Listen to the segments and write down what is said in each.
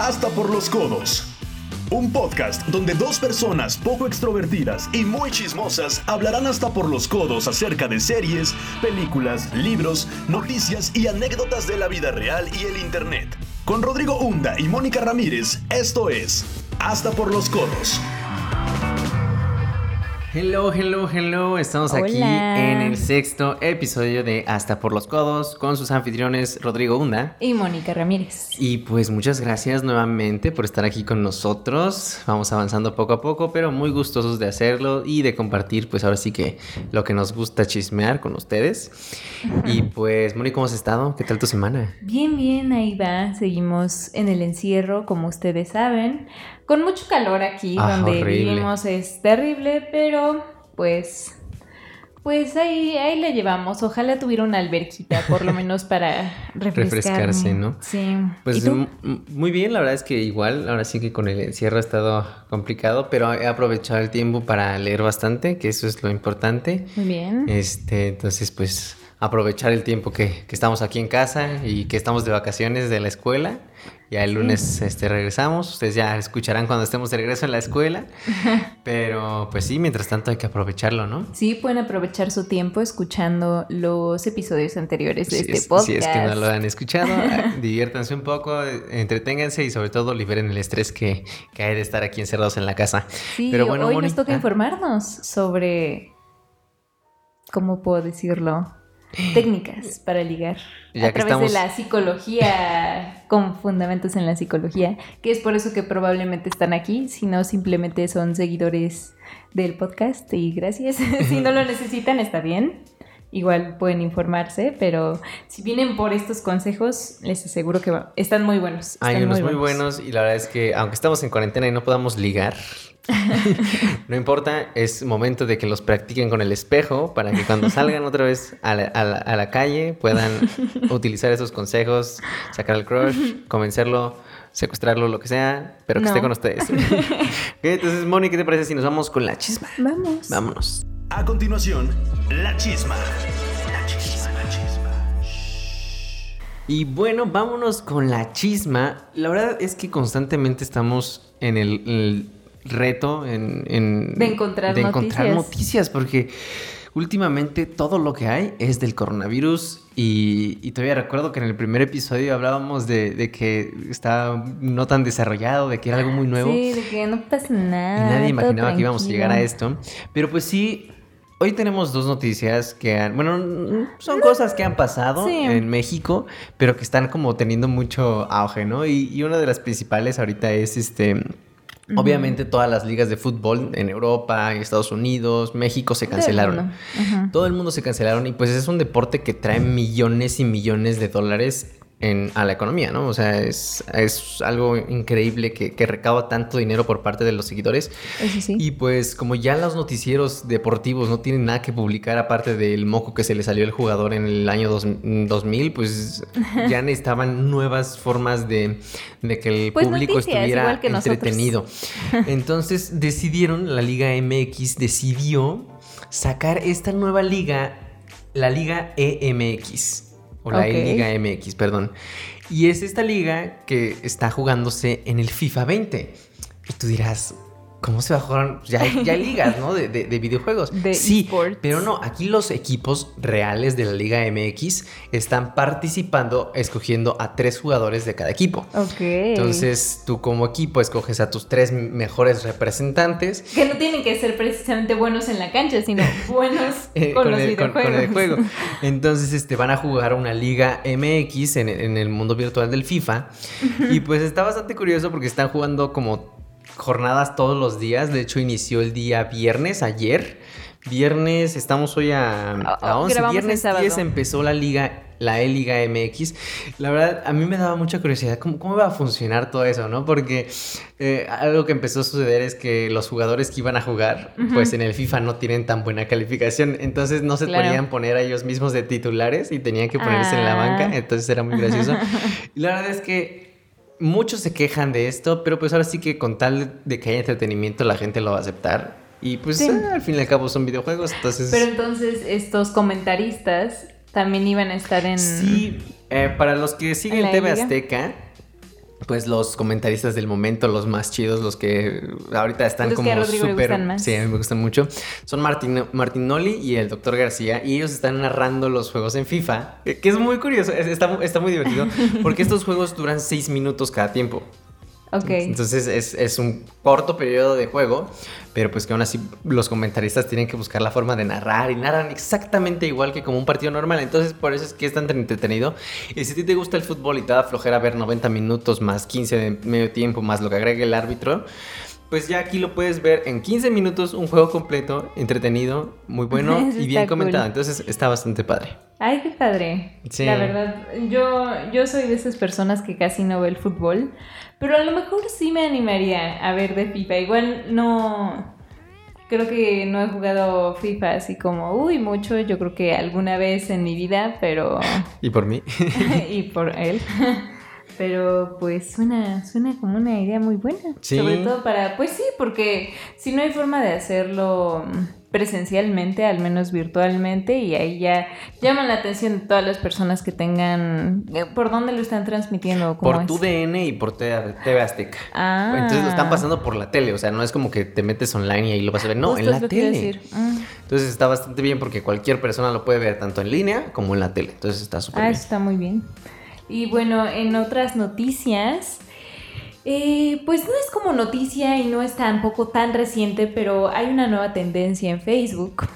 Hasta por los codos. Un podcast donde dos personas poco extrovertidas y muy chismosas hablarán hasta por los codos acerca de series, películas, libros, noticias y anécdotas de la vida real y el Internet. Con Rodrigo Hunda y Mónica Ramírez, esto es Hasta por los codos. Hello, hello, hello. Estamos aquí en el sexto episodio de Hasta por los Codos con sus anfitriones Rodrigo Hunda. Y Mónica Ramírez. Y pues muchas gracias nuevamente por estar aquí con nosotros. Vamos avanzando poco a poco, pero muy gustosos de hacerlo y de compartir, pues ahora sí que lo que nos gusta chismear con ustedes. Y pues, Mónica, ¿cómo has estado? ¿Qué tal tu semana? Bien, bien, ahí va. Seguimos en el encierro, como ustedes saben. Con mucho calor aquí, Ah, donde horrible. vivimos es terrible, pero pues. Pues ahí, ahí la llevamos. Ojalá tuviera una alberquita, por lo menos para. Refrescarse, ¿no? Sí. Pues muy bien, la verdad es que igual, ahora sí que con el encierro ha estado complicado, pero he aprovechado el tiempo para leer bastante, que eso es lo importante. Muy bien. Este, entonces, pues aprovechar el tiempo que, que estamos aquí en casa y que estamos de vacaciones de la escuela. Ya el lunes este, regresamos. Ustedes ya escucharán cuando estemos de regreso en la escuela. Pero pues sí, mientras tanto hay que aprovecharlo, ¿no? Sí, pueden aprovechar su tiempo escuchando los episodios anteriores de Si este es, podcast. si es que no lo han escuchado, diviértanse un poco, entreténganse y sobre todo liberen el estrés que, que hay de estar aquí encerrados en la casa. Sí, Pero bueno, hoy Moni- nos toca ah. informarnos sobre, ¿cómo puedo decirlo? Técnicas para ligar. Ya a través estamos- de la psicología, con fundamentos en la psicología, que es por eso que probablemente están aquí, si no simplemente son seguidores del podcast y gracias. si no lo necesitan, está bien. Igual pueden informarse, pero si vienen por estos consejos, les aseguro que va- están muy buenos. Hay están unos muy buenos y la verdad es que aunque estamos en cuarentena y no podamos ligar, no importa, es momento de que los practiquen con el espejo para que cuando salgan otra vez a la, a la- a la calle puedan utilizar esos consejos, sacar al crush, convencerlo, secuestrarlo, lo que sea, pero que esté con ustedes. Entonces, Moni, ¿qué te parece si nos vamos con la chisma? Vamos. Vámonos. A continuación, la chisma. La chisma, la chisma. Y bueno, vámonos con la chisma. La verdad es que constantemente estamos en el, el reto en, en- De encontrar de encontrar noticias. noticias, porque últimamente todo lo que hay es del coronavirus y, y todavía recuerdo que en el primer episodio hablábamos de, de que estaba no tan desarrollado, de que era algo muy nuevo. Sí, de que no pasa Y nada. nadie todo imaginaba que íbamos a llegar a esto. Pero pues sí, hoy tenemos dos noticias que han, bueno, son cosas que han pasado Sí. en México, pero que están como teniendo mucho auge, ¿no? Y, y una de las principales ahorita es este... Obviamente todas las ligas de fútbol en Europa, en Estados Unidos, México se cancelaron. Todo el mundo se cancelaron y pues es un deporte que trae millones y millones de dólares en, a la economía, ¿no? O sea, es, es algo increíble que, que recauda tanto dinero por parte de los seguidores. Eso sí. Y pues como ya los noticieros deportivos no tienen nada que publicar aparte del moco que se le salió al jugador en el año dos- 2000, pues ya necesitaban nuevas formas de, de que el Pues público noticias, estuviera que entretenido. Entonces decidieron, la Liga MX decidió sacar esta nueva liga, la Liga EMX. O la Ok. E-Liga MX, perdón. Y es esta liga que está jugándose en el FIFA 20. Y tú dirás, ¿cómo se va a jugar? Ya hay, ya ligas, ¿no? De, de- de videojuegos. De sí, pero no, aquí los equipos reales de la Liga MX están participando escogiendo a tres jugadores de cada equipo. Ok. Entonces, tú como equipo escoges a tus tres mejores representantes Que no tienen que ser precisamente buenos en la cancha, sino buenos eh, con, los el, con- videojuegos. con el juego. Entonces, este, van a jugar una liga MX en, en el mundo virtual del FIFA. Y pues está bastante curioso porque están jugando como jornadas todos los días. De hecho, inició el día viernes, ayer. Viernes, estamos hoy a, a Oh, 11. grabamos el Viernes sábado. 10 empezó la liga, la E-Liga MX. La verdad, a mí me daba mucha curiosidad cómo, cómo va a funcionar todo eso, ¿no? Porque eh, algo que empezó a suceder es que los jugadores que iban a jugar, pues en el FIFA no tienen tan buena calificación. Entonces no se Claro. podían poner a ellos mismos de titulares y tenían que ponerse en la Ah. banca. Entonces era muy gracioso. y la verdad es que muchos se quejan de esto, pero pues ahora sí que con tal de que haya entretenimiento la gente lo va a aceptar. Y pues Sí. eh, al fin y al cabo son videojuegos, entonces... Pero entonces estos comentaristas también iban a estar en... Sí, eh, para los que siguen ¿En la TV liga? Azteca, pues los comentaristas del momento, los más chidos, los que ahorita están Los como súper... Sí, me gustan mucho. Son Martin, Martinoli y el Dr. García y ellos están narrando los juegos en FIFA, que es muy curioso, es- está, está muy divertido, porque estos juegos duran seis minutos cada tiempo. Ok. Entonces es, es un corto periodo de juego, pero pues que aún así los comentaristas tienen que buscar la forma de narrar y narran exactamente igual que como un partido normal. Entonces por eso es que es tan entretenido. Y si a ti te gusta el fútbol y te da flojera ver 90 minutos más 15 de medio tiempo más lo que agregue el árbitro, pues ya aquí lo puedes ver en 15 minutos, un juego completo, entretenido, muy bueno y bien comentado. cool. Entonces está bastante padre. Ay, qué padre. Sí. La verdad, yo, yo soy de esas personas que casi no ve el fútbol, pero a lo mejor sí me animaría a ver de FIFA. Igual no... Creo que no he jugado FIFA así como, uy, mucho. Yo creo que alguna vez en mi vida, pero... Y por mí. y por él. Pero pues suena, suena como una idea muy buena. Sí. Sobre todo para, pues sí, porque si no hay forma de hacerlo presencialmente, al menos virtualmente, y ahí ya llaman la atención de todas las personas que tengan, eh, ¿por dónde lo están transmitiendo? ¿Cómo Por es? tu DN y por TV Azteca. Ah. Entonces lo están pasando por la tele, o sea, no es como que te metes online y ahí lo vas a ver, no, Justo en la tele. decir. Mm. Entonces está bastante bien porque cualquier persona lo puede ver tanto en línea como en la tele. Entonces está súper Ah, bien. eso está muy bien. Y bueno, en otras noticias, eh, pues no es como noticia y no es tampoco tan reciente, pero hay una nueva tendencia en Facebook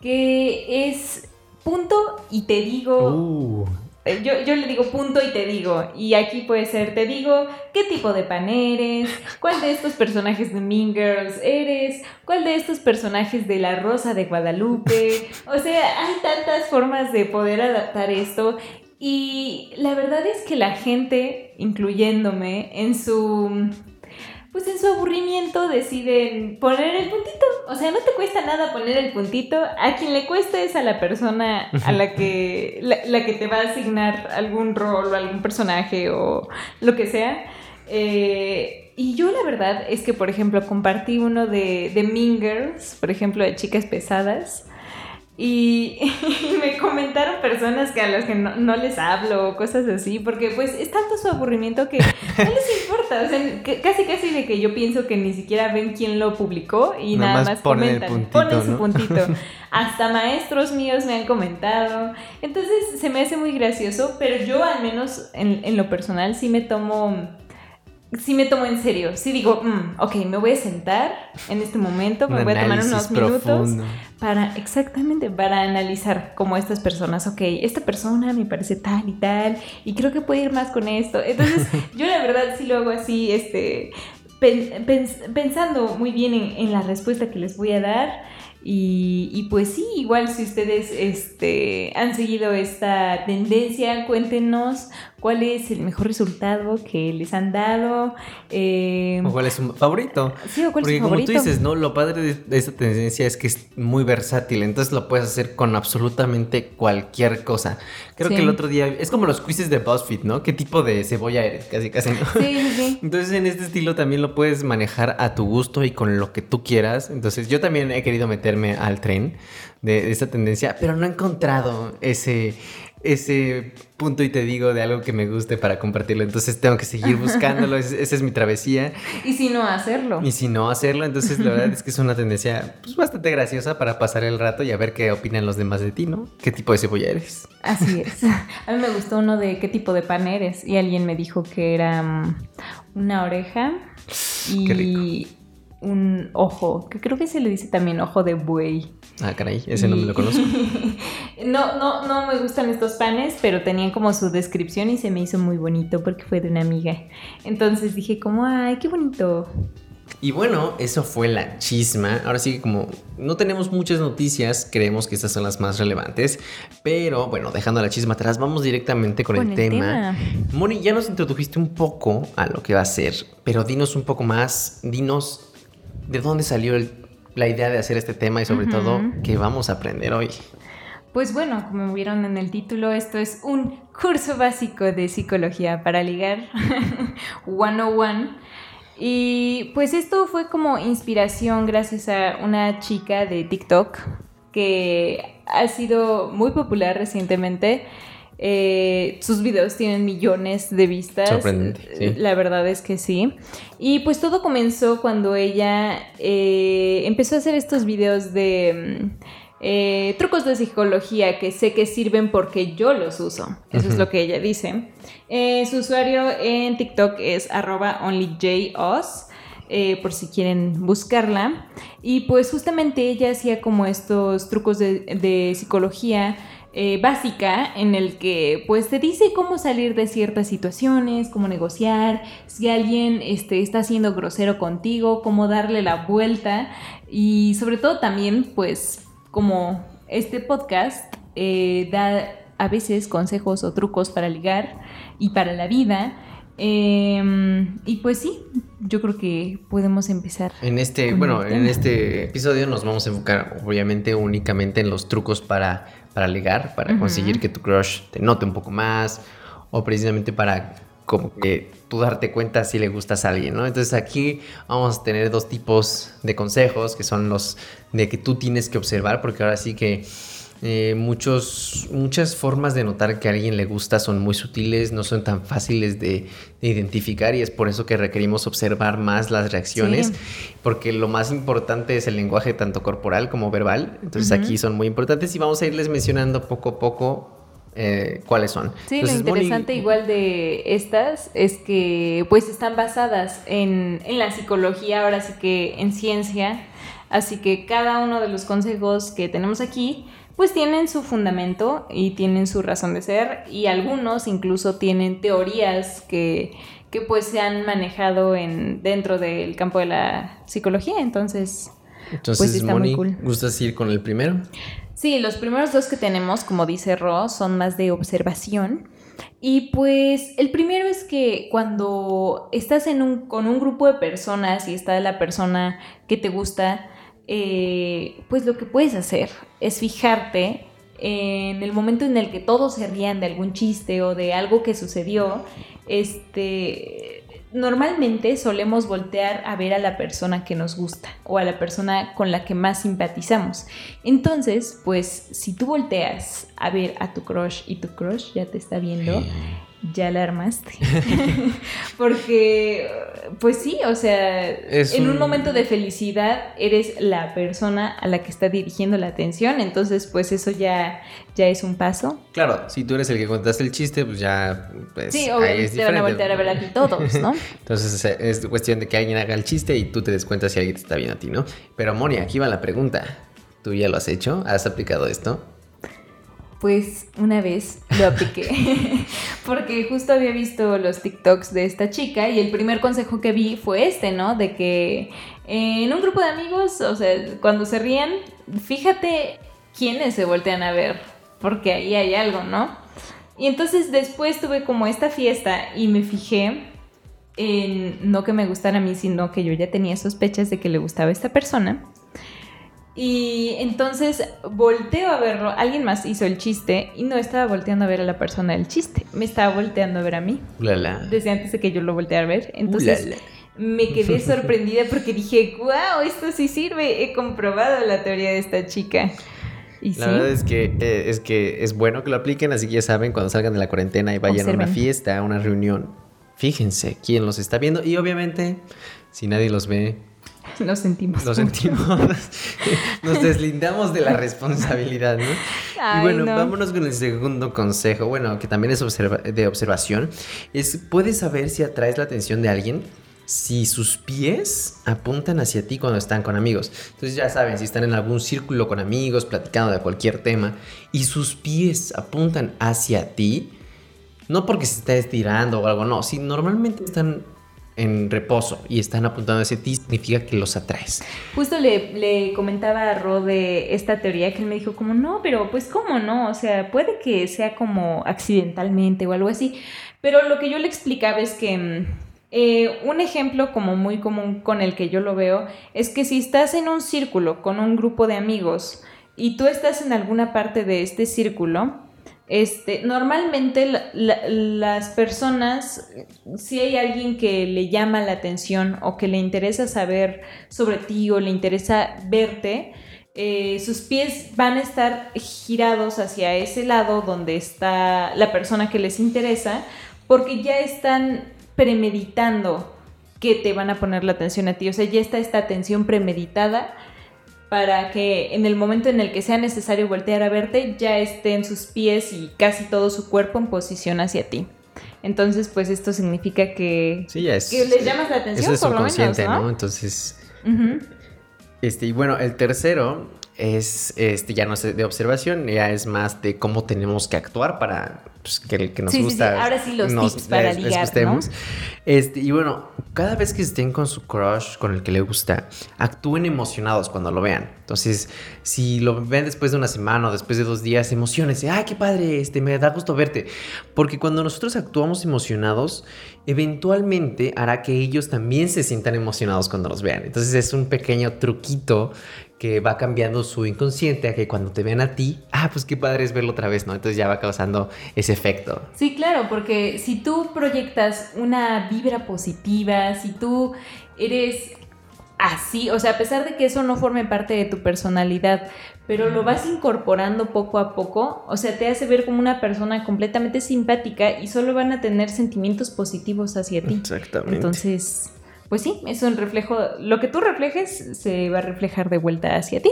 que es punto y te digo, Uh, eh, yo, yo le digo punto y te digo, y aquí puede ser te digo qué tipo de pan eres, cuál de estos personajes de Mean Girls eres, cuál de estos personajes de La Rosa de Guadalupe, o sea, hay tantas formas de poder adaptar esto y la verdad es que la gente, incluyéndome, en su... Pues en su aburrimiento deciden poner el puntito. O sea, no te cuesta nada poner el puntito. A quien le cuesta es a la persona a la que, la, la que te va a asignar algún rol o algún personaje o lo que sea. Eh, y yo la verdad es que, por ejemplo, compartí uno de, de Mean Girls, por ejemplo, de chicas pesadas. Y, y me comentaron personas que a las que no, no les hablo o cosas así, porque pues es tanto su aburrimiento que no les importa, o sea, que- casi casi de que yo pienso que ni siquiera ven quién lo publicó y Nada nada, más ponen comentan, puntito, ponen su puntito. Hasta maestros míos me han comentado, entonces se me hace muy gracioso, pero yo al menos en, en lo personal sí me tomo sí me tomo en serio. Sí digo, mm, ok, me voy a sentar en este momento, me un voy a tomar unos minutos profundo. para, exactamente, para analizar como estas personas, ok, esta persona me parece tal y tal, y creo que puede ir más con esto. Entonces, yo la verdad sí lo hago así, este, pen- pens- pensando muy bien en, en la respuesta que les voy a dar. Y, y pues sí, igual si ustedes este, han seguido esta tendencia, cuéntenos cuál es el mejor resultado que les han dado. eh, ¿O ¿Cuál es su favorito? sí, o cuál es Porque su como favorito. tú dices, ¿no? Lo padre de, de esta tendencia es que es muy versátil, entonces lo puedes hacer con absolutamente cualquier cosa. Creo Sí. que el otro día, es como los quizzes de BuzzFeed, ¿no? ¿Qué tipo de cebolla eres? Casi, casi, ¿no? Sí, sí, sí. Entonces en este estilo también lo puedes manejar a tu gusto y con lo que tú quieras. Entonces yo también he querido meterme al tren de, de esta tendencia, pero no he encontrado ese, ese punto y te digo de algo que me guste para compartirlo. Entonces tengo que seguir buscándolo. Es- esa es mi travesía. Y si no hacerlo. Y si no hacerlo, entonces la verdad es que es una tendencia pues, bastante graciosa para pasar el rato y a ver qué opinan los demás de ti, ¿no? ¿Qué tipo de cebolla eres? Así es. A mí me gustó uno de qué tipo de pan eres y alguien me dijo que era mm, una oreja y un ojo, que creo que se le dice también ojo de buey. Ah, caray, ese no me lo conozco. no, no, no me gustan estos panes, pero tenían como su descripción y se me hizo muy bonito porque fue de una amiga. Entonces dije como, ay, qué bonito. Y bueno, eso fue la chisma. Ahora sí que como no tenemos muchas noticias, creemos que estas son las más relevantes. Pero bueno, dejando la chisma atrás, vamos directamente con, Con el, el tema. tema. Moni, ya nos introdujiste un poco a lo que va a ser, pero dinos un poco más, dinos de dónde salió el- la idea de hacer este tema y sobre todo qué vamos a aprender hoy. Pues bueno, como vieron en el título, esto es un curso básico de psicología para ligar 101. Y pues esto fue como inspiración gracias a una chica de TikTok que ha sido muy popular recientemente. Eh, sus videos tienen millones de vistas. Sorprendente, sí. La verdad es que sí. Y pues todo comenzó cuando ella eh, empezó a hacer estos videos de mm, eh, trucos de psicología que sé que sirven porque yo los uso. Eso es lo que ella dice. Eh, su usuario en TikTok es arroba eh, por si quieren buscarla. Y pues justamente ella hacía como estos trucos de, de psicología eh, básica en el que pues te dice cómo salir de ciertas situaciones, cómo negociar, si alguien este, está siendo grosero contigo, cómo darle la vuelta y sobre todo también pues como este podcast eh, da a veces consejos o trucos para ligar y para la vida. Eh, y pues sí, yo creo que podemos empezar. En este, bueno, en este episodio nos vamos a enfocar obviamente únicamente en los trucos para, para ligar, para conseguir que tu crush te note un poco más o precisamente para como que tú darte cuenta si le gustas a alguien, ¿no? Entonces aquí vamos a tener dos tipos de consejos que son los de que tú tienes que observar porque ahora sí que eh, muchos, muchas formas de notar que a alguien le gusta son muy sutiles, no son tan fáciles de, de identificar y es por eso que requerimos observar más las reacciones, Sí. porque lo más importante es el lenguaje tanto corporal como verbal. Entonces aquí son muy importantes y vamos a irles mencionando poco a poco eh, cuáles son. Sí, Entonces, lo Moni, interesante igual de estas es que pues están basadas en, en la psicología, ahora sí que en ciencia, así que cada uno de los consejos que tenemos aquí pues tienen su fundamento y tienen su razón de ser y algunos incluso tienen teorías que, que pues se han manejado en, dentro del campo de la psicología, entonces... Entonces, pues está muy cool. ¿gustas ir con el primero? Sí, los primeros dos que tenemos, como dice Ro, son más de observación. Y pues el primero es que cuando estás en un, con un grupo de personas y está la persona que te gusta, eh, pues lo que puedes hacer es fijarte en el momento en el que todos se rían de algún chiste o de algo que sucedió, este, normalmente solemos voltear a ver a la persona que nos gusta o a la persona con la que más simpatizamos. Entonces, pues si tú volteas a ver a tu crush y tu crush ya te está viendo, ya la armaste. Porque, pues sí, o sea, Es en un... un- momento de felicidad eres la persona a la que está dirigiendo la atención, entonces pues eso ya, ya es un paso. Claro, si tú eres el que contaste el chiste, pues ya. Pues, sí, obviamente te van a voltear a ver a ti todos, ¿no? Entonces es cuestión de que alguien haga el chiste y tú te des cuenta si alguien te está viendo a ti, ¿no? Pero Moni, aquí va la pregunta. ¿Tú ya lo has hecho? ¿Has aplicado esto? Pues una vez lo apliqué, porque justo había visto los TikToks de esta chica y el primer consejo que vi fue este, ¿no? De que en un grupo de amigos, o sea, cuando se ríen, fíjate quiénes se voltean a ver, porque ahí hay algo, ¿no? Y entonces después tuve como esta fiesta y me fijé en no que me gustara a mí, sino que yo ya tenía sospechas de que le gustaba a esta persona. Y entonces volteo a verlo, alguien más hizo el chiste y no estaba volteando a ver a la persona del chiste, me estaba volteando a ver a mí, Ulala. desde antes de que yo lo volteara a ver. Entonces Ulala. me quedé sorprendida porque dije, wow, esto sí sirve, he comprobado la teoría de esta chica. Y La sí, verdad es que, eh, es que es bueno que lo apliquen, así que ya saben, cuando salgan de la cuarentena y vayan a una Observen. fiesta, a una reunión, fíjense quién los está viendo y obviamente, si nadie los ve, lo sentimos. lo sentimos, nos deslindamos de la responsabilidad, ¿no? y bueno, no. vámonos con el segundo consejo, bueno, que también es observa- de observación, es, puedes saber si atraes la atención de alguien si sus pies apuntan hacia ti cuando están con amigos. Entonces ya saben, si están en algún círculo con amigos, platicando de cualquier tema, y sus pies apuntan hacia ti, no porque se está estirando o algo, no, si normalmente están en reposo y están apuntando hacia ti, significa que los atraes. Justo le, le comentaba a Ro de esta teoría que él me dijo como, no, pero pues cómo no, o sea, puede que sea como accidentalmente o algo así, pero lo que yo le explicaba es que mm, eh, un ejemplo como muy común con el que yo lo veo es que si estás en un círculo con un grupo de amigos y tú estás en alguna parte de este círculo, este, normalmente la- la- las personas, si hay alguien que le llama la atención o que le interesa saber sobre ti o le interesa verte, eh, sus pies van a estar girados hacia ese lado donde está la persona que les interesa, porque ya están premeditando que te van a poner la atención a ti. O sea, ya está esta atención premeditada para que en el momento en el que sea necesario voltear a verte, ya estén sus pies y casi todo su cuerpo en posición hacia ti. Entonces, pues esto significa que, Sí, ya es. que les llamas la atención, Eso es por lo menos, subconsciente, ¿no? ¿no? Entonces, este, y bueno, el tercero es, este, ya no es de observación, ya es más de cómo tenemos que actuar para pues, que, que nos Sí, sí, sí. gusta. Ahora sí los nos- tips para les- les ligar, gustemos. ¿no? Este, y bueno, cada vez que estén con su crush, con el que le gusta, actúen emocionados cuando lo vean. Entonces, si lo ven después de una semana o después de dos días, emocionense. ¡Ay, qué padre! Este, me da gusto verte. Porque cuando nosotros actuamos emocionados, eventualmente hará que ellos también se sientan emocionados cuando los vean. Entonces, es un pequeño truquito que va cambiando su inconsciente a que cuando te vean a ti, ah, pues qué padre es verlo otra vez, ¿no? Entonces ya va causando ese efecto. Sí, claro, porque si tú proyectas una vibra positiva, si tú eres así, o sea, a pesar de que eso no forme parte de tu personalidad, pero lo vas incorporando poco a poco, o sea, te hace ver como una persona completamente simpática y solo van a tener sentimientos positivos hacia ti. Exactamente. Entonces, pues sí, es un reflejo, lo que tú reflejes se va a reflejar de vuelta hacia ti.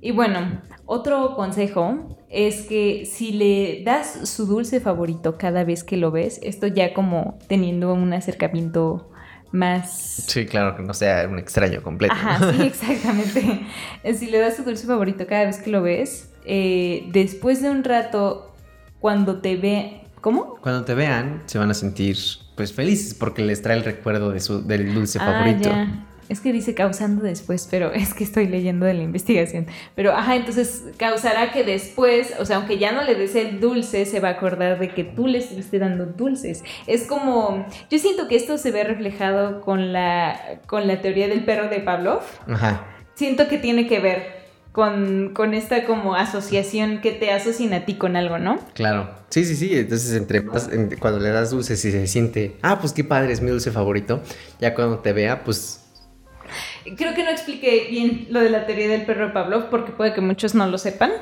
Y bueno, otro consejo es que si le das su dulce favorito cada vez que lo ves, esto ya como teniendo un acercamiento más... Sí, claro, que no sea un extraño completo. Ajá, sí, exactamente. Si le das su dulce favorito cada vez que lo ves, eh, después de un rato, cuando te ve... ¿Cómo? Cuando te vean, se van a sentir pues felices porque les trae el recuerdo de su, del dulce Ah, favorito. ya. Es que dice causando después, pero es que estoy leyendo de la investigación. Pero, ajá, entonces causará que después, o sea, aunque ya no le des el dulce, se va a acordar de que tú le estuviste dando dulces. Es como, yo siento que esto se ve reflejado con la, con la teoría del perro de Pavlov. Ajá. Siento que tiene que ver con, con esta como asociación que te asocian a ti con algo, ¿no? Claro. Sí, sí, sí. Entonces, entre más, en- cuando le das dulces y se siente, ah, pues qué padre, es mi dulce favorito. Ya cuando te vea, pues Creo que no expliqué bien lo de la teoría del perro de Pavlov porque puede que muchos no lo sepan.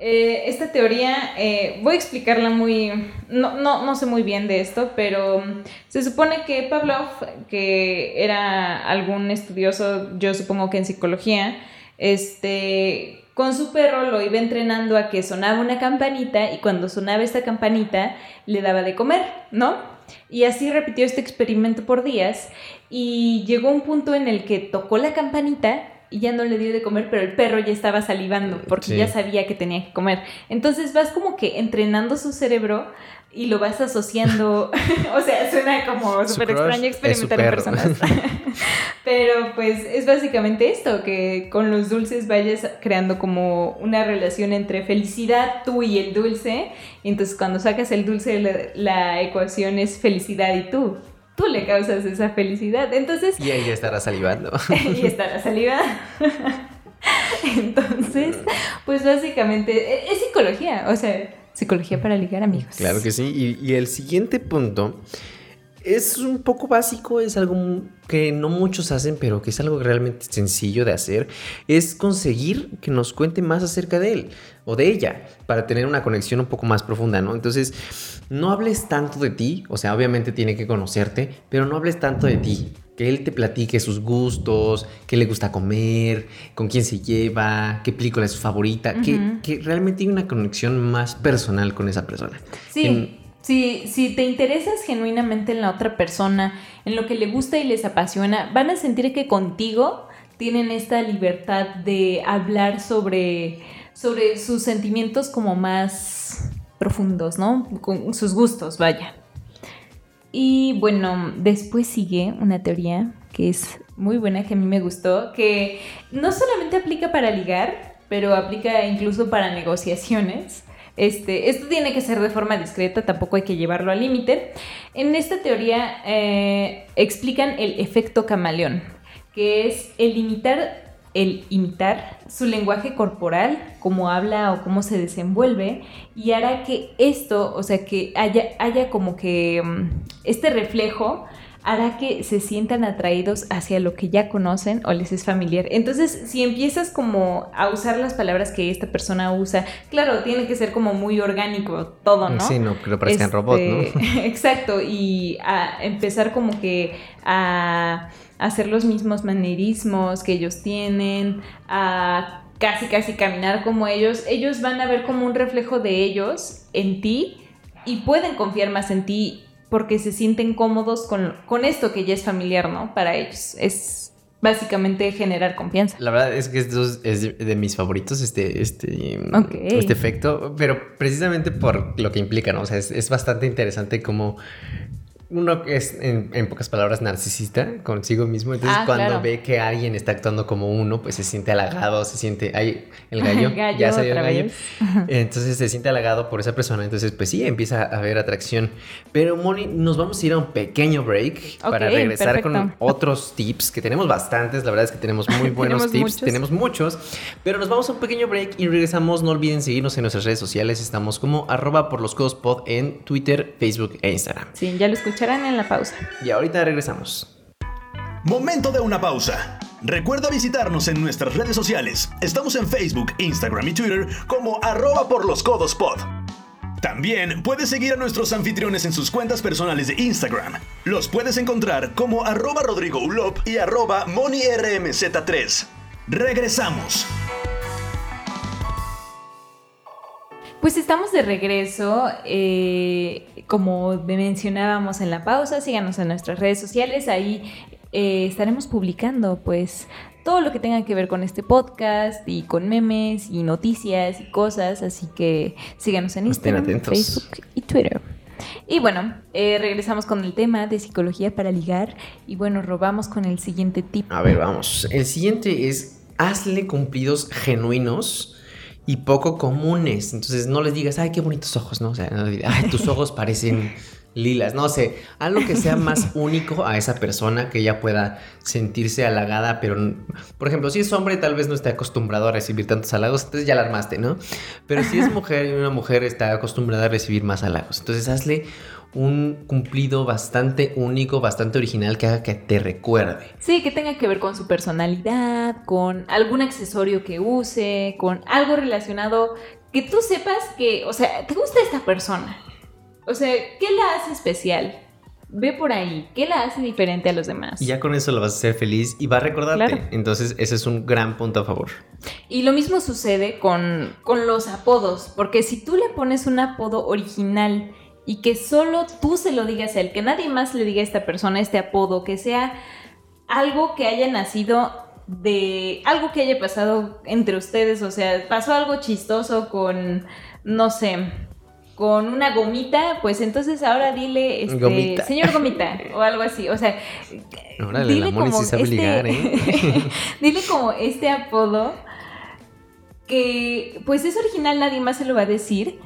Eh, esta teoría, eh, voy a explicarla muy... No, no, no sé muy bien de esto, pero se supone que Pavlov, que era algún estudioso, yo supongo que en psicología, este, con su perro lo iba entrenando a que sonaba una campanita y cuando sonaba esta campanita le daba de comer, ¿no? Y así repitió este experimento por días y llegó un punto en el que tocó la campanita y ya no le dio de comer, pero el perro ya estaba salivando porque Sí. ya sabía que tenía que comer. Entonces vas como que entrenando su cerebro y lo vas asociando, o sea, suena como súper extraño experimentar en personas. Pero pues es básicamente esto, que con los dulces vayas creando como una relación entre felicidad tú y el dulce. Y entonces cuando sacas el dulce la, la ecuación es felicidad y tú. Tú le causas esa felicidad. Entonces, y ella estará salivando. y está la saliva. Entonces, pues básicamente e- es psicología, o sea, psicología para ligar amigos. Claro que sí. Y, el siguiente punto es un poco básico, es algo que no muchos hacen, pero que es algo realmente sencillo de hacer. Es conseguir que nos cuente más acerca de él o de ella para tener una conexión un poco más profunda, ¿no? Entonces, no hables tanto de ti, o sea, obviamente tiene que conocerte, pero no hables tanto de ti. Que él te platique sus gustos, qué le gusta comer, con quién se lleva, qué película es su favorita, que, que realmente hay una conexión más personal con esa persona. Sí, En- sí, si te interesas genuinamente en la otra persona, en lo que le gusta y les apasiona, van a sentir que contigo tienen esta libertad de hablar sobre, sobre sus sentimientos como más profundos, ¿no? Con sus gustos, vaya. Y bueno, después sigue una teoría que es muy buena, que a mí me gustó, que no solamente aplica para ligar, pero aplica incluso para negociaciones. Este, esto tiene que ser de forma discreta, tampoco hay que llevarlo al límite. En esta teoría eh, explican el efecto camaleón, que es el imitar, el imitar su lenguaje corporal, cómo habla o cómo se desenvuelve, y hará que esto, o sea, que haya, haya como que mm, este reflejo hará que se sientan atraídos hacia lo que ya conocen o les es familiar. Entonces, si empiezas como a usar las palabras que esta persona usa, claro, tiene que ser como muy orgánico todo, ¿no? Sí, no, que lo parezcan robot, ¿no? Este, exacto, y a empezar como que a hacer los mismos manerismos que ellos tienen, a casi casi caminar como ellos, ellos van a ver como un reflejo de ellos en ti y pueden confiar más en ti porque se sienten cómodos con, con esto que ya es familiar, ¿no? Para ellos. Es básicamente generar confianza. La verdad es que esto es de mis favoritos, este, este, este efecto, pero precisamente por lo que implica, ¿no? O sea, es, es bastante interesante como uno es, en, pocas palabras, narcisista consigo mismo. Entonces, ah, cuando ve que alguien está actuando como uno, pues se siente halagado, se siente. Ay, el gallo, ya salió el gallo. Entonces se siente halagado por esa persona. Entonces, pues sí, empieza a haber atracción. Pero, Moni, nos vamos a ir a un pequeño break para regresar con otros tips, que tenemos bastantes. La verdad es que tenemos muy buenos tips, tenemos muchos. Pero nos vamos a un pequeño break y regresamos. No olviden seguirnos en nuestras redes sociales. Estamos como arroba por los codos pod en Twitter, Facebook e Instagram. Sí, ya lo escuché en la pausa. Y ahorita regresamos. Momento de una pausa. Recuerda visitarnos en nuestras redes sociales. Estamos en Facebook, Instagram y Twitter como arroba por los codos pod. También puedes seguir a nuestros anfitriones en sus cuentas personales de Instagram. Los puedes encontrar como arroba Rodrigo Ulop y arroba MoniRMZ3. Regresamos. Pues estamos de regreso. Eh, como mencionábamos en la pausa, síganos en nuestras redes sociales. Ahí eh, estaremos publicando, pues, todo lo que tenga que ver con este podcast y con memes y noticias y cosas. Así que síganos en Instagram, Facebook y Twitter. Y bueno, eh, regresamos con el tema de psicología para ligar. Y bueno, robamos con el siguiente tip. A ver, vamos. El siguiente es hazle cumplidos genuinos y poco comunes. Entonces no les digas, ay, qué bonitos ojos, ¿no? O sea, ay, tus ojos parecen lilas, no sé, algo que sea más único a esa persona, que ella pueda sentirse halagada, pero, por ejemplo, si es hombre, tal vez no esté acostumbrado a recibir tantos halagos, entonces ya la armaste, ¿no? Pero si es mujer y una mujer está acostumbrada a recibir más halagos, entonces hazle un cumplido bastante único, bastante original que haga que te recuerde. Sí, que tenga que ver con su personalidad, con algún accesorio que use, con algo relacionado que tú sepas que, o sea, te gusta esta persona. O sea, ¿qué la hace especial? Ve por ahí, ¿qué la hace diferente a los demás? Y ya con eso lo vas a hacer feliz y va a recordarte. Entonces, ese es un gran punto a favor. Y lo mismo sucede con, con los apodos, porque si tú le pones un apodo original, y que solo tú se lo digas a él, que nadie más le diga a esta persona este apodo, que sea algo que haya nacido de algo que haya pasado entre ustedes, o sea, pasó algo chistoso con, no sé, con una gomita, pues entonces ahora dile, este, señor gomita, o algo así, o sea, dile como este, ¿eh? dile como este apodo que, pues es original, nadie más se lo va a decir,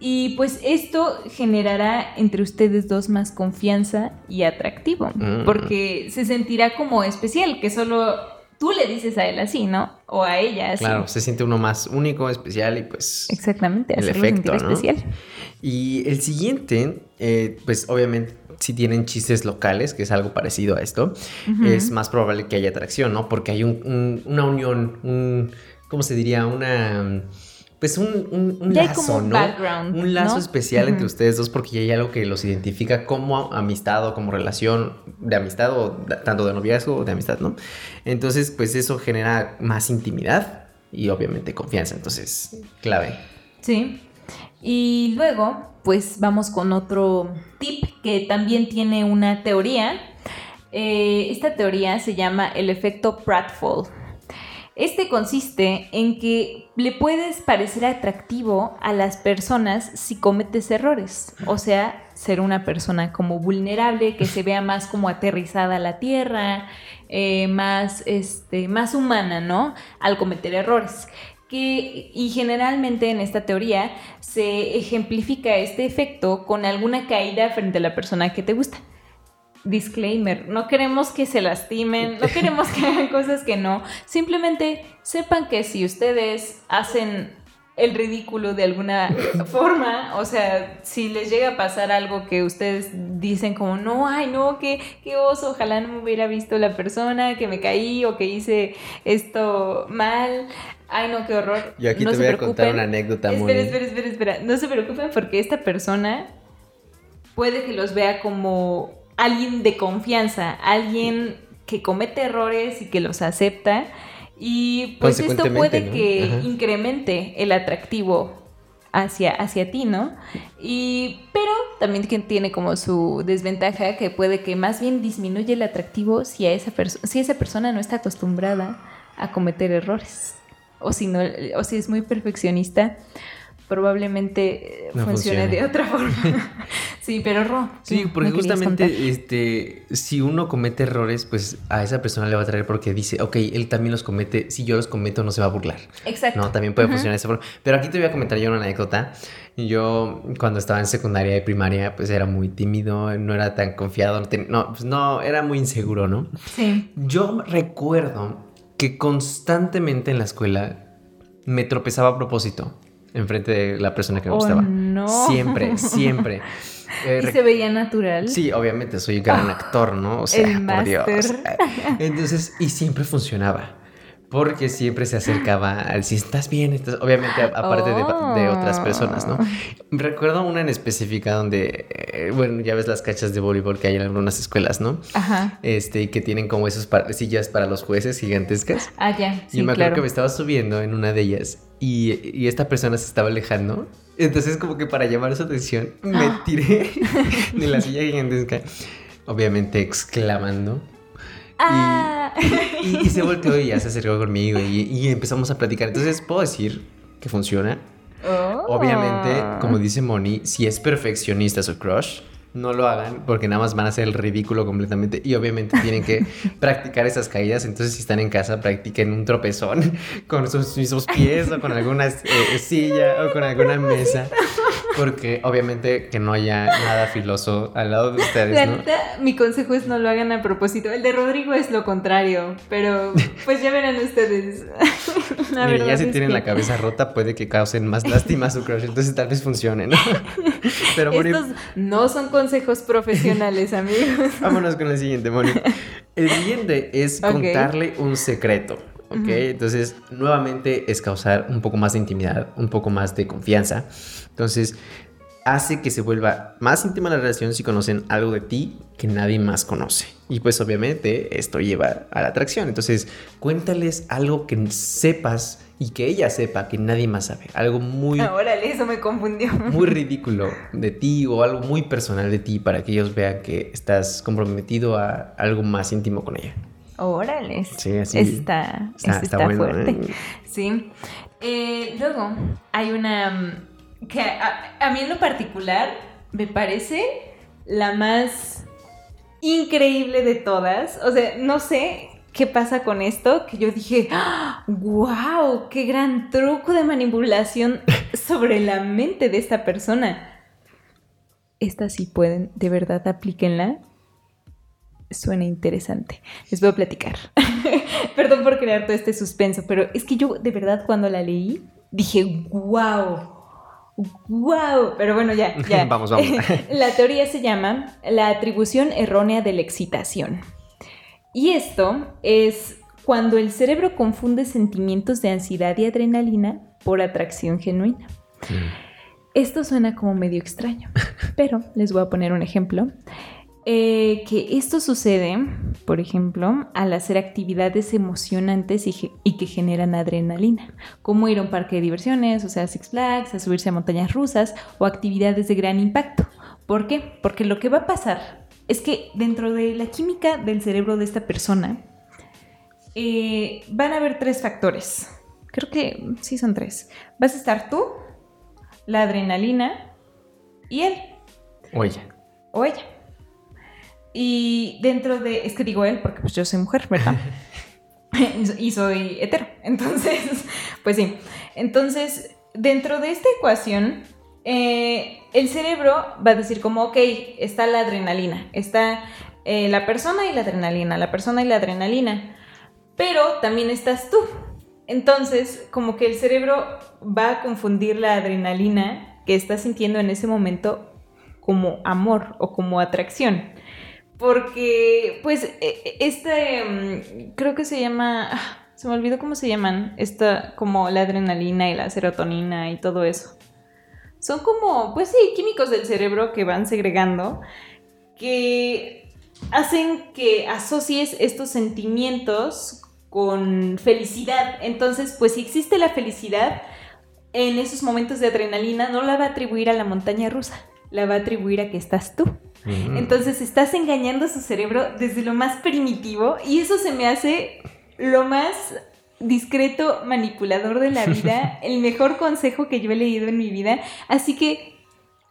y pues esto generará entre ustedes dos más confianza y atractivo, mm. porque se sentirá como especial, que solo tú le dices a él así, ¿no? O a ella así. Claro, se siente uno más único, especial y pues... Exactamente, el efecto, ¿no? especial. Y el siguiente, eh, pues obviamente si tienen chistes locales, que es algo parecido a esto, es más probable que haya atracción, ¿no? Porque hay una unión, un, ¿cómo se diría? Una pues un, un, lazo, un ¿no? un lazo especial entre ustedes dos porque ya hay algo que los identifica como amistad o como relación de amistad o tanto de noviazgo o de amistad, ¿no? Entonces, pues eso genera más intimidad y obviamente confianza, entonces, clave. Sí. Y luego, pues vamos con otro tip que también tiene una teoría. Eh, esta teoría se llama el efecto Pratfall. Este consiste en que le puedes parecer atractivo a las personas si cometes errores, o sea, ser una persona como vulnerable, que se vea más como aterrizada a la tierra, eh, más, este, más humana, ¿no? Al cometer errores. Que, y generalmente en esta teoría se ejemplifica este efecto con alguna caída frente a la persona que te gusta disclaimer, no queremos que se lastimen, no queremos que hagan cosas que no, simplemente sepan que si ustedes hacen el ridículo de alguna forma. O sea, si les llega a pasar algo que ustedes dicen como, no, ay, no, qué, qué oso, ojalá no me hubiera visto la persona, que me caí o que hice esto mal. Ay, no, qué horror. Yo aquí no te se voy a contar una anécdota muy... Espera, espera, espera, espera. No se preocupen porque esta persona puede que los vea como alguien de confianza, alguien que comete errores y que los acepta. Y pues esto puede que Ajá. incremente el atractivo hacia, hacia ti, ¿no? Y, pero también que tiene como su desventaja que puede que más bien disminuye el atractivo si, a esa, si esa persona no está acostumbrada a cometer errores. O si, no, o si es muy perfeccionista, probablemente eh, No funcione funcione. de otra forma. sí, pero Ro. Sí, porque justamente este, si uno comete errores, pues a esa persona le va a traer porque dice, ok, él también los comete, si yo los cometo no se va a burlar. Exacto. No, también puede funcionar de esa forma. Pero aquí te voy a comentar yo una anécdota. Yo cuando estaba en secundaria y primaria, pues era muy tímido, no era tan confiado, no, ten- no, pues no, era muy inseguro, ¿no? Sí. Yo recuerdo que constantemente en la escuela me tropezaba a propósito enfrente de la persona que me Oh, gustaba. no. Siempre, siempre. Eh, ¿Y rec- se veía natural? Sí, obviamente soy un gran actor, ¿no? O sea, el por Dios. Entonces, y siempre funcionaba. Porque siempre se acercaba al si estás bien, estás, obviamente aparte de, de otras personas, ¿no? Recuerdo una en específica donde, eh, bueno, ya ves las cachas de voleibol que hay en algunas escuelas, ¿no? Ajá. Este, y que tienen como esas sillas para los jueces gigantescas. Ah, ya. y Sí, me acuerdo claro. que me estaba subiendo en una de ellas y, y esta persona se estaba alejando. Entonces, como que para llamar su atención, me tiré de la silla gigantesca, obviamente exclamando. Ah. Y, y se volteó y ya se acercó conmigo y, y empezamos a platicar. Entonces, puedo decir que funciona. Oh. Obviamente, como dice Moni, si es perfeccionista su crush, no lo hagan porque nada más van a hacer el ridículo completamente y obviamente tienen que practicar esas caídas. Entonces, si están en casa, practiquen un tropezón con sus mismos pies o con alguna eh, silla o con alguna mesa. Porque obviamente que no haya nada filoso al lado de ustedes, La ¿no? neta, mi consejo es no lo hagan a propósito. El de Rodrigo es lo contrario, pero pues ya verán ustedes. La Mire, ya si tienen que la cabeza rota puede que causen más lástima a su crush, entonces tal vez funcione, ¿no? Pero Moni, Estos no son consejos profesionales, amigos. vámonos con el siguiente, Moni. El siguiente es contarle un secreto, ¿ok? Ujú. Entonces, nuevamente es causar un poco más de intimidad, un poco más de confianza. Entonces, hace que se vuelva más íntima la relación si conocen algo de ti que nadie más conoce. Y pues obviamente esto lleva a la atracción. Entonces, cuéntales algo que sepas y que ella sepa que nadie más sabe. Algo muy, Órale, eso me confundió. muy ridículo de ti o algo muy personal de ti para que ellos vean que estás comprometido a algo más íntimo con ella. Órale. Sí, así. Está, Está- está, está bueno, fuerte. ¿eh? Sí. Eh, luego, hay una mm, que a, a mí en lo particular me parece la más increíble de todas. O sea, no sé qué pasa con esto, que yo dije, wow, qué gran truco de manipulación sobre la mente de esta persona. Esta sí pueden, de verdad, aplíquenla. Suena interesante. Les voy a platicar. Perdón por crear todo este suspenso, pero es que yo de verdad cuando la leí dije, wow. ¡Wow! Pero bueno, ya, ya. Vamos, vamos. la teoría se llama la atribución errónea de la excitación. Y esto es cuando el cerebro confunde sentimientos de ansiedad y adrenalina por atracción genuina. Esto suena como medio extraño, pero les voy a poner un ejemplo. Eh, que esto sucede, por ejemplo, al hacer actividades emocionantes y, que generan adrenalina, como ir a un parque de diversiones, o sea, Six Flags, a subirse a montañas rusas o actividades de gran impacto. ¿Por qué? Porque lo que va a pasar es que dentro de la química del cerebro de esta persona eh, van a haber tres factores. Creo que sí son tres. Vas a estar tú, la adrenalina y él Oye, o ella. Y dentro de, es que digo él porque pues yo soy mujer, ¿verdad? y soy hetero. Entonces, pues sí. Entonces, dentro de esta ecuación, eh, el cerebro va a decir como, ok, está la adrenalina, está eh, la persona y la adrenalina, la persona y la adrenalina, pero también estás tú. Entonces, como que el cerebro va a confundir la adrenalina que está sintiendo en ese momento como amor o como atracción. Porque, pues, e, e, este, mm, creo que se llama, ah, se me olvidó cómo se llaman, esta, como la adrenalina y la serotonina y todo eso. Son como, pues sí, químicos del cerebro que van segregando, que hacen que asocies estos sentimientos con felicidad. Entonces, pues si existe la felicidad, en esos momentos de adrenalina no la va a atribuir a la montaña rusa, la va a atribuir a que estás tú. Entonces estás engañando a su cerebro desde lo más primitivo y eso se me hace lo más discreto manipulador de la vida, el mejor consejo que yo he leído en mi vida. Así que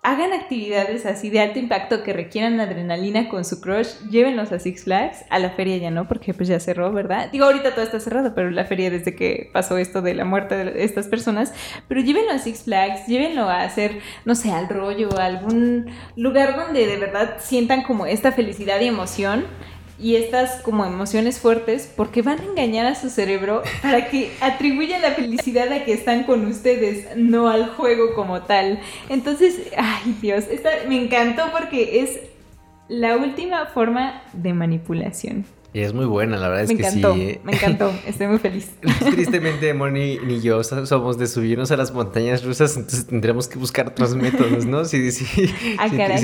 hagan actividades así de alto impacto que requieran adrenalina con su crush, llévenlos a Six Flags, a la feria ya no, porque pues ya cerró, ¿verdad? Digo, ahorita todo está cerrado, pero la feria desde que pasó esto de la muerte de estas personas, pero llévenlo a Six Flags, llévenlo a hacer, no sé, al rollo, a algún lugar donde de verdad sientan como esta felicidad y emoción y estas como emociones fuertes porque van a engañar a su cerebro para que atribuya la felicidad a que están con ustedes, no al juego como tal. Entonces, ay Dios, esta me encantó porque es la última forma de manipulación. Y es muy buena, la verdad es que sí. ¿eh? Me encantó, estoy muy feliz. Tristemente, Moni ni yo somos de subirnos a las montañas rusas, entonces tendremos que buscar otros métodos, ¿no? Si, si, ah, caray.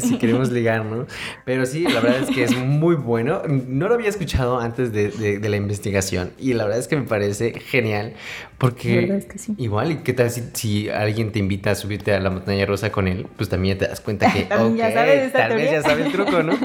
si, queremos ligar, ¿no? Pero sí, la verdad es que es muy bueno. No lo había escuchado antes de, de, la investigación y la verdad es que me parece genial porque es que sí. igual, ¿y qué tal si, alguien te invita a subirte a la montaña rusa con él? Pues también te das cuenta que, okay, ya sabes tal vez ya sabe el truco, ¿no?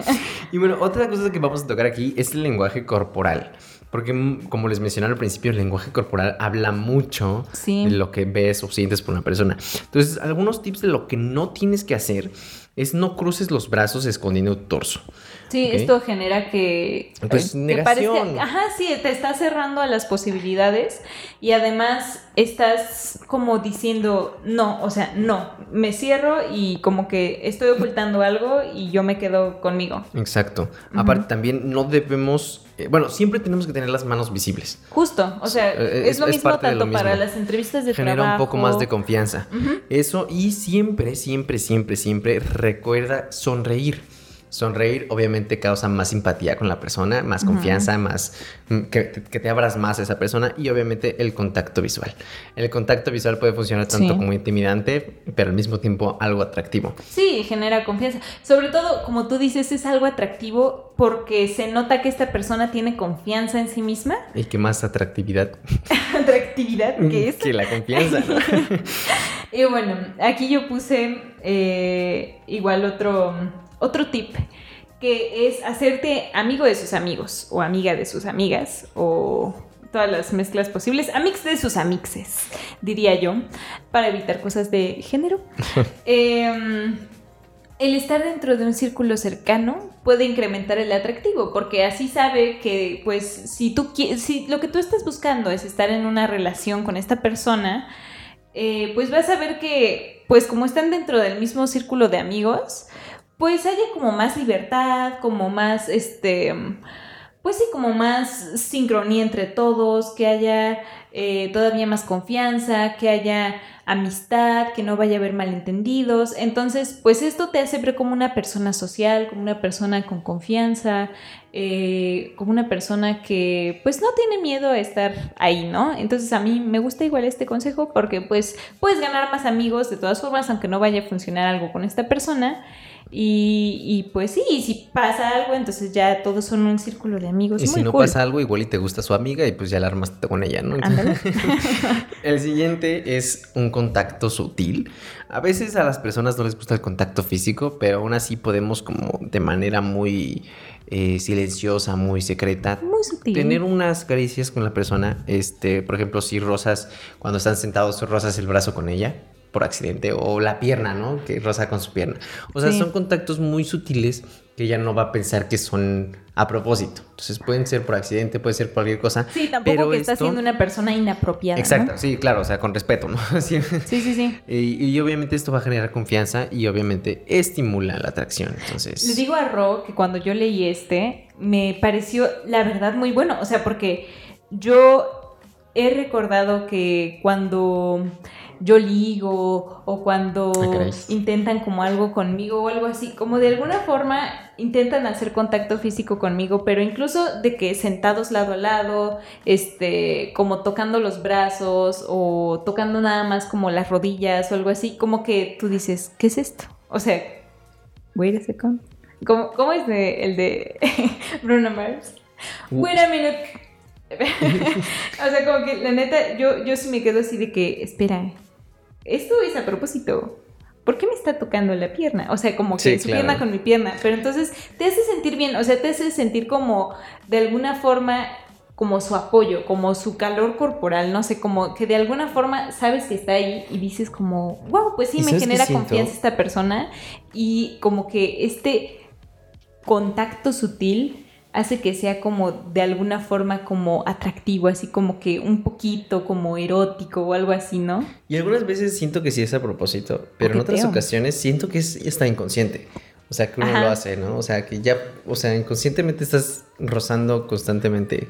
y bueno, otra cosa que vamos a tocar aquí es el lenguaje corporal. Porque, mm, como les mencioné al principio, el lenguaje corporal habla mucho de lo que ves o sientes por una persona. Entonces, algunos tips de lo que no tienes que hacer es no cruces los brazos escondiendo tu torso. Sí, esto genera que... Pues negación. ajá, sí, te está cerrando a las posibilidades y además estás como diciendo, no, o sea, no, me cierro y como que estoy ocultando algo y yo me quedo conmigo. Exacto. Aparte, también no debemos eh, bueno, siempre tenemos que tener las manos visibles. Justo, o sea, eh, es, lo mismo tanto para las entrevistas de Genera trabajo. un poco más de confianza. Eso y siempre, siempre, siempre, siempre recuerda sonreír. Sonreír obviamente causa más simpatía con la persona, más confianza, más mm, que, te abras más a esa persona y obviamente el contacto visual. El contacto visual puede funcionar tanto como intimidante, pero al mismo tiempo algo atractivo. Sí, genera confianza. Sobre todo, como tú dices, es algo atractivo porque se nota que esta persona tiene confianza en sí misma. Y que más atractividad. atractividad, ¿qué es? que la confianza. y bueno, aquí yo puse eh, igual otro otro tip que es hacerte amigo de sus amigos o amiga de sus amigas o todas las mezclas posibles, amix de sus amixes, diría yo, para evitar cosas de género. Em, el estar dentro de un círculo cercano puede incrementar el atractivo, porque así sabe que, pues, si tú si lo que tú estás buscando es estar en una relación con esta persona, eh, pues vas a ver que, pues, como están dentro del mismo círculo de amigos, pues haya como más libertad, como más, este, pues sí, como más sincronía entre todos, que haya eh, todavía más confianza, que haya amistad, que no vaya a haber malentendidos. Entonces, pues esto te hace ver como una persona social, como una persona con confianza, eh, como una persona que pues no tiene miedo a estar ahí, ¿no? Entonces a mí me gusta igual este consejo porque pues puedes ganar más amigos de todas formas, aunque no vaya a funcionar algo con esta persona. Y, pues sí, si pasa algo, entonces ya todos son un círculo de amigos. Y si no pasa algo, igual y te gusta su amiga y pues ya la armaste con ella, ¿no? el siguiente es un contacto sutil. A veces a las personas no les gusta el contacto físico, pero aún así podemos como de manera muy eh, silenciosa, muy secreta. Muy sutil. Tener unas caricias con la persona. Este, por ejemplo, si rosas, cuando están sentados, rosas el brazo con ella por accidente o la pierna, ¿no? Que roza con su pierna. O sea, son contactos muy sutiles que ella no va a pensar que son a propósito. Entonces pueden ser por accidente, puede ser cualquier cosa. Sí, tampoco pero que está siendo una persona inapropiada. Exacto, sí, claro, o sea, con respeto, ¿no? sí, sí, sí. Y, obviamente esto va a generar confianza y obviamente estimula la atracción. Entonces. Le digo a Ro que cuando yo leí este, me pareció la verdad muy bueno. O sea, porque yo he recordado que cuando yo ligo o cuando Ah, intentan como algo conmigo o algo así, como de alguna forma intentan hacer contacto físico conmigo, pero incluso de que sentados lado a lado, este, como tocando los brazos o tocando nada más como las rodillas o algo así, como que tú dices, ¿qué es esto? O sea, wait a second. ¿Cómo, cómo es de, el de Bruno Mars? Wait a minute. o sea, como que la neta, yo, yo sí me quedo así de que, espera, esto es a propósito. ¿Por qué me está tocando la pierna? O sea, como que Sí, su claro. pierna con mi pierna. Pero entonces te hace sentir bien, o sea, te hace sentir como de alguna forma como su apoyo, como su calor corporal, no sé, como que de alguna forma sabes que está ahí y dices como, wow, pues sí, ¿Y me genera confianza esta persona y como que este contacto sutil hace que sea como de alguna forma como atractivo, así como que un poquito como erótico o algo así, ¿no? Y algunas veces siento que sí es a propósito, pero en otras ocasiones siento que es está inconsciente. O sea, que uno Ajá. lo hace, ¿no? O sea, que ya, o sea, inconscientemente estás rozando constantemente,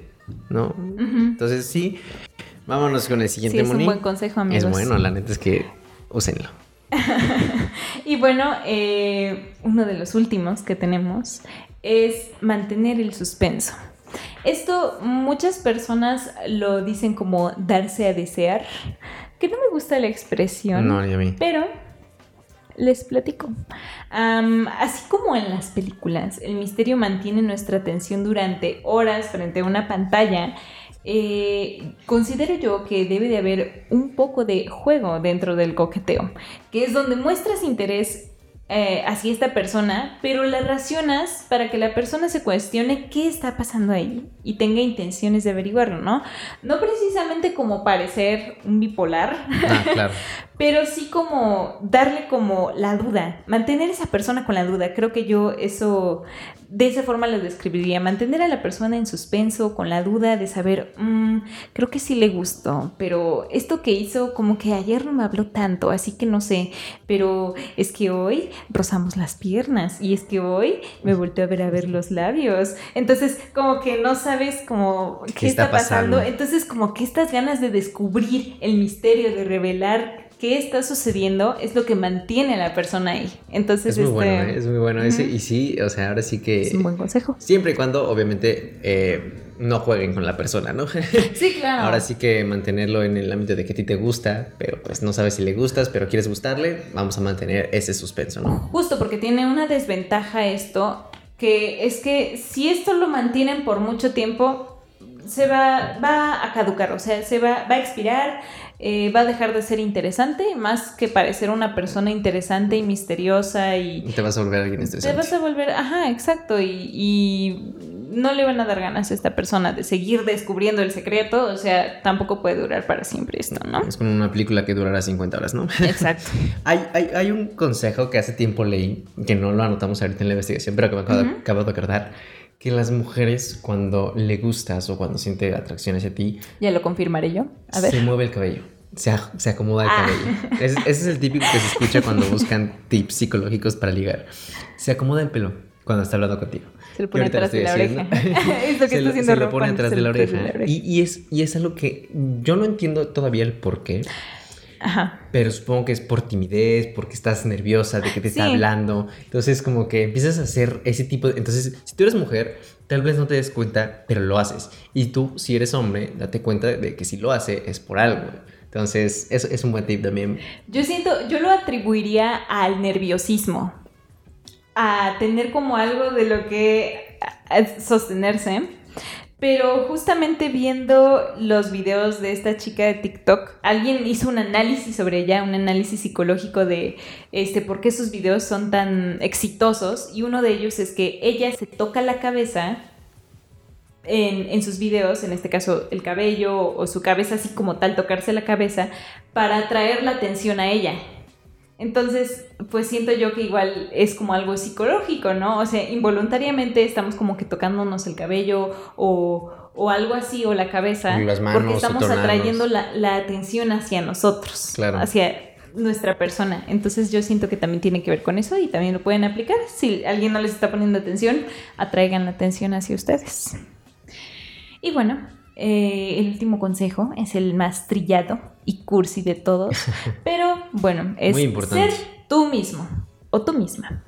¿no? Entonces sí, vámonos con el siguiente Sí, es un buen consejo, amigos. Es bueno, la neta es que úsenlo. Y bueno, eh, uno de los últimos que tenemos es mantener el suspenso. Esto muchas personas lo dicen como darse a desear, que no me gusta la expresión. No, ni a mí. Pero les platico. Así como en las películas, el misterio mantiene nuestra atención durante horas frente a una pantalla. Eh, considero yo que debe de haber un poco de juego dentro del coqueteo, que es donde muestras interés eh, hacia esta persona, pero la racionas para que la persona se cuestione qué está pasando ahí y tenga intenciones de averiguarlo, ¿no? No precisamente como parecer un bipolar, Ah, claro. pero sí como darle como la duda, mantener esa persona con la duda. Creo que yo eso, de esa forma lo describiría, mantener a la persona en suspenso, con la duda de saber, "Mm, creo que sí le gustó, pero esto que hizo como que ayer no me habló tanto, así que no sé, pero es que hoy rozamos las piernas y es que hoy me volteó a ver a ver los labios. Entonces como que no sabes como qué, ¿Qué está está pasando. pasando? Entonces como que estas ganas de descubrir el misterio, de revelar qué está sucediendo, es lo que mantiene a la persona ahí. Entonces Es muy este, bueno, ¿eh? es muy bueno ese. Ujú. Y sí, o sea, ahora sí que... es un buen consejo. Siempre y cuando, obviamente, eh, no jueguen con la persona, ¿no? Sí, claro. Ahora sí que mantenerlo en el ámbito de que a ti te gusta, pero pues no sabes si le gustas, pero quieres gustarle, vamos a mantener ese suspenso, ¿no? Justo porque tiene una desventaja esto, que es que si esto lo mantienen por mucho tiempo, se va, va a caducar, o sea, se va, va a expirar, eh, va a dejar de ser interesante, más que parecer una persona interesante y misteriosa y Te vas a volver alguien te estresante. vas a volver, ajá, exacto, y, y no le van a dar ganas a esta persona de seguir descubriendo el secreto, o sea, tampoco puede durar para siempre esto, ¿no? Es como una película que durará 50 horas, ¿no? Exacto. hay, hay, hay un consejo que hace tiempo leí, que no lo anotamos ahorita en la investigación, pero que me acabo, de- Ujú. acabo de acordar, que las mujeres cuando le gustas o cuando siente atracción hacia ti, Ya lo confirmaré yo. A ver. se mueve el cabello. Se, se acomoda el Ah. cabello. Es- ese es el típico que se escucha cuando buscan tips psicológicos para ligar. Se acomoda el pelo cuando está hablando contigo. Se lo pone lo atrás de la oreja. que se está lo, se lo pone atrás de la oreja. Y, y es, y es algo que yo no entiendo todavía el por qué, Ajá. pero supongo que es por timidez, porque estás nerviosa de que te está Sí. hablando. Entonces, como que empiezas a hacer ese tipo de. Entonces, si tú eres mujer, tal vez no te des cuenta, pero lo haces. Y tú, si eres hombre, date cuenta de que si lo hace es por algo. Entonces, eso es un buen tip también. Yo siento, yo lo atribuiría al nerviosismo, a tener como algo de lo que sostenerse. Pero justamente viendo los videos de esta chica de TikTok, alguien hizo un análisis sobre ella, un análisis psicológico de este, por qué sus videos son tan exitosos. Y uno de ellos es que ella se toca la cabeza en, en sus videos, en este caso el cabello o su cabeza así como tal, tocarse la cabeza, para atraer la atención a ella. Entonces, pues siento yo que igual es como algo psicológico, ¿no? O sea, involuntariamente estamos como que tocándonos el cabello o, o algo así, o la cabeza, las manos, porque estamos atrayendo la, la atención hacia nosotros, Claro. hacia nuestra persona. Entonces yo siento que también tiene que ver con eso y también lo pueden aplicar. Si alguien no les está poniendo atención, atraigan la atención hacia ustedes. Y bueno, Eh, el último consejo es el más trillado y cursi de todos, pero bueno, es ser tú mismo o tú misma.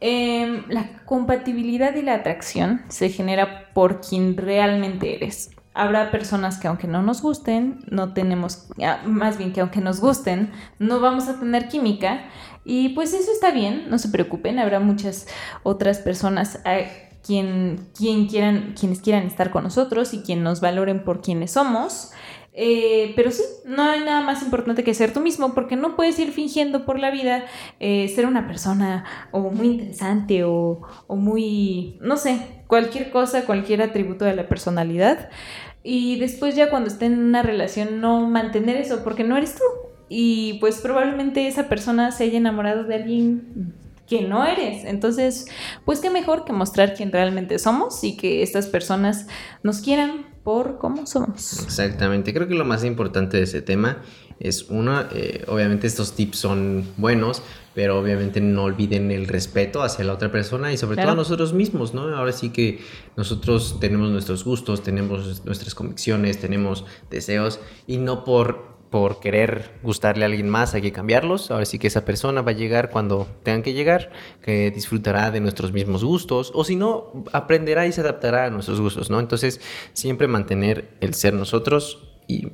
Em, la compatibilidad y la atracción se genera por quien realmente eres. Habrá personas que aunque no nos gusten, no tenemos, ah, más bien que aunque nos gusten, no vamos a tener química. Y pues eso está bien, no se preocupen, habrá muchas otras personas a quien, quien quieran, quienes quieran estar con nosotros y quien nos valoren por quienes somos. Eh, pero sí, no hay nada más importante que ser tú mismo, porque no puedes ir fingiendo por la vida eh, ser una persona o muy interesante o, o muy, no sé, cualquier cosa, cualquier atributo de la personalidad. Y después ya cuando esté en una relación no mantener eso, porque no eres tú. Y pues probablemente esa persona se haya enamorado de alguien que no eres. Entonces, pues qué mejor que mostrar quién realmente somos y que estas personas nos quieran por cómo somos. Exactamente, creo que lo más importante de ese tema es uno, eh, obviamente estos tips son buenos, pero obviamente no olviden el respeto hacia la otra persona y sobre todo a nosotros mismos, ¿no? Ahora sí que nosotros tenemos nuestros gustos, tenemos nuestras convicciones, tenemos deseos y no por por querer gustarle a alguien más hay que cambiarlos. Ahora sí que esa persona va a llegar cuando tengan que llegar, que disfrutará de nuestros mismos gustos, o si no, aprenderá y se adaptará a nuestros gustos, ¿no? Entonces, siempre mantener el ser nosotros y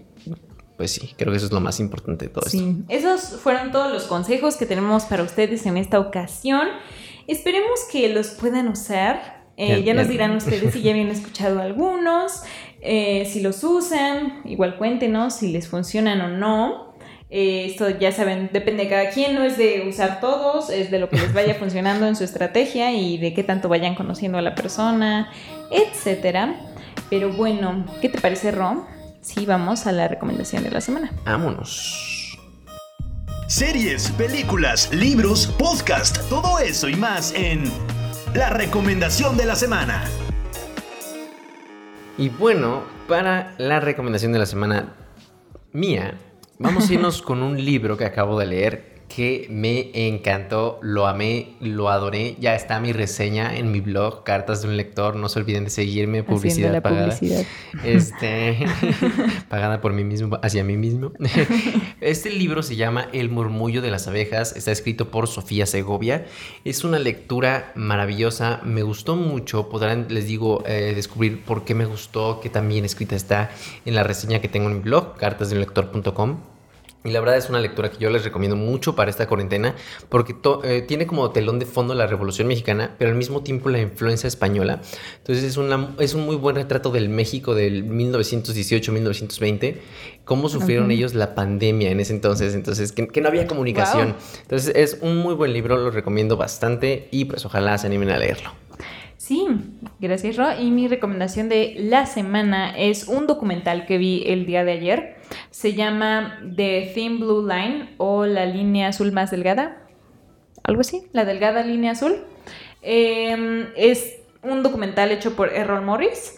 pues sí, creo que eso es lo más importante de todo sí. Esos fueron todos los consejos que tenemos para ustedes en esta ocasión. Esperemos que los puedan usar. Eh, ya nos dirán ustedes si ya habían escuchado algunos. Eh, si los usan, igual cuéntenos si les funcionan o no. Eh, esto ya saben, depende de cada quien, no es de usar todos, es de lo que les vaya funcionando en su estrategia y de qué tanto vayan conociendo a la persona, etcétera. Pero bueno, ¿qué te parece, Ron? Sí, vamos a la recomendación de la semana. Vámonos. Series, películas, libros, podcast, todo eso y más en la recomendación de la semana. Y bueno, para la recomendación de la semana mía, vamos a irnos con un libro que acabo de leer que me encantó, lo amé, lo adoré. Ya está mi reseña en mi blog, Cartas de un Lector. No se olviden de seguirme, publicidad pagada. Este, pagada por mí mismo, hacia mí mismo. Este libro se llama El murmullo de las abejas. Está escrito por Sofía Segovia. Es una lectura maravillosa. Me gustó mucho. Podrán, les digo, eh, descubrir por qué me gustó, que también escrita está en la reseña que tengo en mi blog, cartasdeunlector.com. Y la verdad es una lectura que yo les recomiendo mucho para esta cuarentena porque eh, tiene como telón de fondo la Revolución Mexicana, pero al mismo tiempo la influencia española. Entonces es, una, es un muy buen retrato del México del 1918-1920, cómo sufrieron ellos la pandemia en ese entonces, entonces que, no había comunicación. Entonces es un muy buen libro, lo recomiendo bastante y pues ojalá se animen a leerlo. Sí, gracias Ro. Y mi recomendación de la semana es un documental que vi el día de ayer. Se llama The Thin Blue Line o la línea azul más delgada. Algo así, la delgada línea azul. Em, es un documental hecho por Errol Morris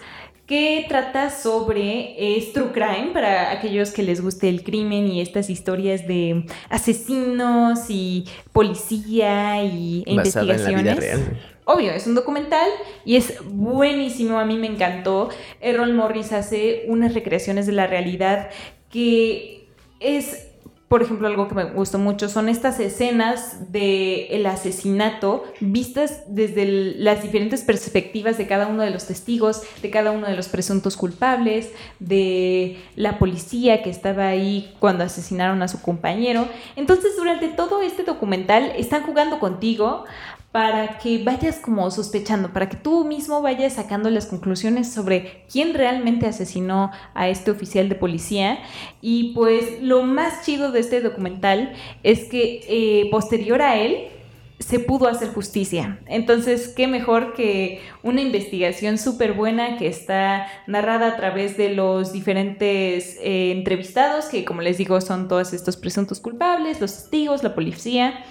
que trata sobre es true crime para aquellos que les guste el crimen y estas historias de asesinos y policía y investigaciones. obvio, es un documental y es buenísimo, a mí me encantó. Errol Morris hace unas recreaciones de la realidad que es por ejemplo, algo que me gustó mucho son estas escenas del el asesinato vistas desde las diferentes perspectivas de cada uno de los testigos, de cada uno de los presuntos culpables, de la policía que estaba ahí cuando asesinaron a su compañero. Entonces, durante todo este documental están jugando contigo para que vayas como sospechando, para que tú mismo vayas sacando las conclusiones sobre quién realmente asesinó a este oficial de policía. Y pues lo más chido de este documental es que eh, posterior a él, se pudo hacer justicia. Entonces, qué mejor que una investigación súper buena que está narrada a través de los diferentes eh, entrevistados, que como les digo son todos estos presuntos culpables, los testigos, la policía,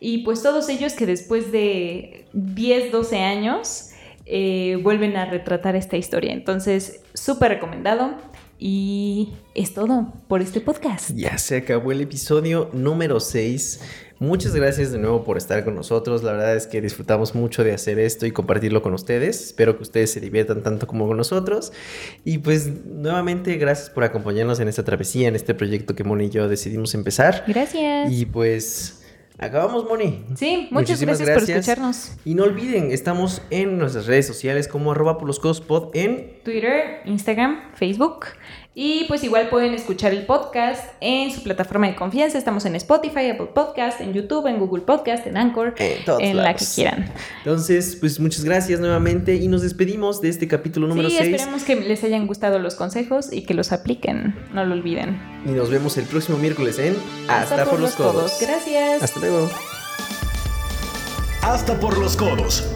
y pues todos ellos que después de 10, 12 años eh, vuelven a retratar esta historia. Entonces, súper recomendado. Y es todo por este podcast. Ya se acabó el episodio número 6. Muchas gracias de nuevo por estar con nosotros. La verdad es que disfrutamos mucho de hacer esto y compartirlo con ustedes. Espero que ustedes se diviertan tanto como con nosotros. Y pues nuevamente gracias por acompañarnos en esta travesía, en este proyecto que Moni y yo decidimos empezar. Gracias. Y pues... Acabamos, Moni. Sí, muchas gracias, por escucharnos. Y no olviden, estamos en nuestras redes sociales como arroba por los codos pod en Twitter, Instagram, Facebook. Y pues igual pueden escuchar el podcast en su plataforma de confianza. Estamos en Spotify, Apple Podcast, en YouTube, en Google Podcast, en Anchor, en, la que quieran. Entonces, pues muchas gracias nuevamente y nos despedimos de este capítulo número 6. Sí, esperemos que les hayan gustado los consejos y que los apliquen. No lo olviden. Y nos vemos el próximo miércoles en Hasta, por, los, codos. Gracias. Hasta luego. Hasta por los codos.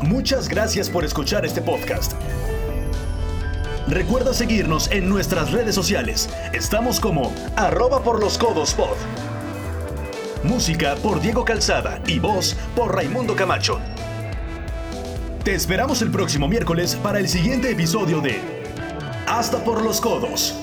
Muchas gracias por escuchar este podcast. Recuerda seguirnos en nuestras redes sociales. Estamos como arroba por los codos pod. Música por Diego Calzada y voz por Raimundo Camacho. Te esperamos el próximo miércoles para el siguiente episodio de Hasta por los codos.